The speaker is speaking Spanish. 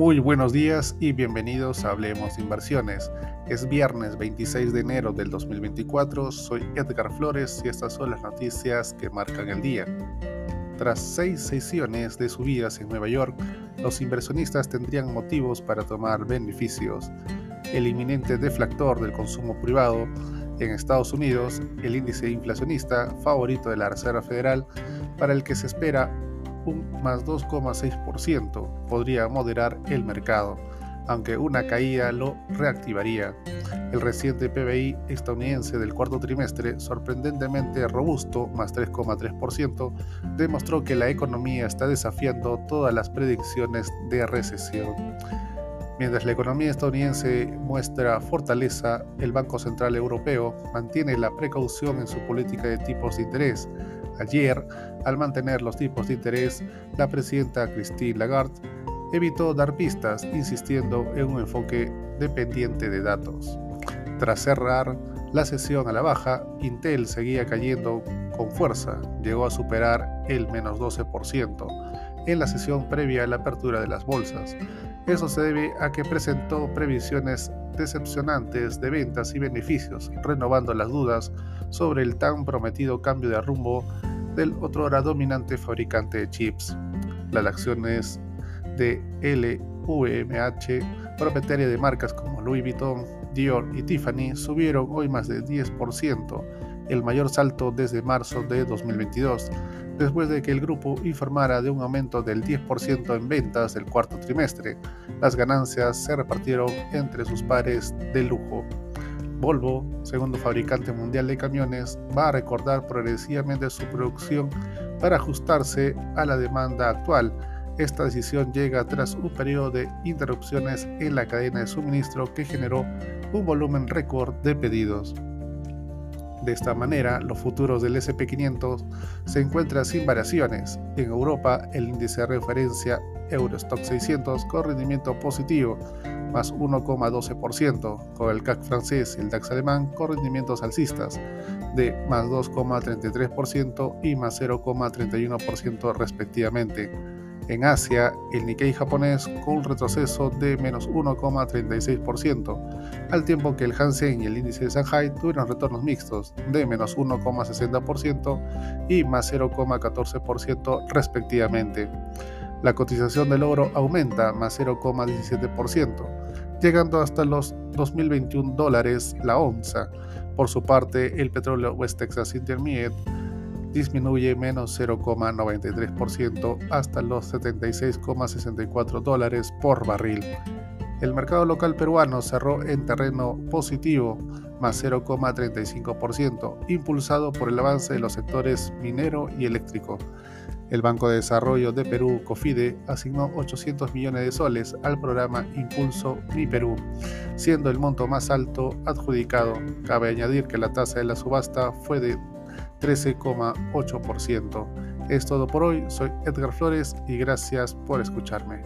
Muy buenos días y bienvenidos a Hablemos de Inversiones. Es viernes 26 de enero del 2024, soy Edgar Flores y estas son las noticias que marcan el día. Tras seis sesiones de subidas en Nueva York, los inversionistas tendrían motivos para tomar beneficios. El inminente deflactor del consumo privado en Estados Unidos, el índice inflacionista favorito de la Reserva Federal, para el que se espera un más 2,6%, podría moderar el mercado, aunque una caída lo reactivaría. El reciente PBI estadounidense del cuarto trimestre, sorprendentemente robusto, más 3,3%, demostró que la economía está desafiando todas las predicciones de recesión. Mientras la economía estadounidense muestra fortaleza, el Banco Central Europeo mantiene la precaución en su política de tipos de interés. Ayer, al mantener los tipos de interés, la presidenta Christine Lagarde evitó dar pistas, insistiendo en un enfoque dependiente de datos. Tras cerrar la sesión a la baja, Intel seguía cayendo con fuerza, llegó a superar el menos 12% en la sesión previa a la apertura de las bolsas. Eso se debe a que presentó previsiones decepcionantes de ventas y beneficios, renovando las dudas sobre el tan prometido cambio de rumbo del otrora dominante fabricante de chips. Las acciones de LVMH, propietaria de marcas como Louis Vuitton, Dior y Tiffany, subieron hoy más de 10%, el mayor salto desde marzo de 2022, después de que el grupo informara de un aumento del 10% en ventas del cuarto trimestre. Las ganancias se repartieron entre sus pares de lujo. Volvo, segundo fabricante mundial de camiones, va a recordar progresivamente su producción para ajustarse a la demanda actual. Esta decisión llega tras un periodo de interrupciones en la cadena de suministro que generó un volumen récord de pedidos. De esta manera, los futuros del SP500 se encuentran sin variaciones. En Europa, el índice de referencia Eurostock 600 con rendimiento positivo, más 1,12%, con el CAC francés y el DAX alemán con rendimientos alcistas, de más 2,33% y más 0,31% respectivamente. En Asia, el Nikkei japonés con un retroceso de menos 1,36%, al tiempo que el Hansen y el índice de Shanghai tuvieron retornos mixtos de menos 1,60% y más 0,14% respectivamente. La cotización del oro aumenta más 0,17%, llegando hasta los 2021 dólares la onza. Por su parte, el petróleo West Texas Intermediate disminuye menos 0,93% hasta los 76,64 dólares por barril. El mercado local peruano cerró en terreno positivo, más 0,35%, impulsado por el avance de los sectores minero y eléctrico. El Banco de Desarrollo de Perú, COFIDE, asignó 800 millones de soles al programa Impulso Mi Perú, siendo el monto más alto adjudicado. Cabe añadir que la tasa de la subasta fue de 13,8%. Es todo por hoy, soy Edgar Flores y gracias por escucharme.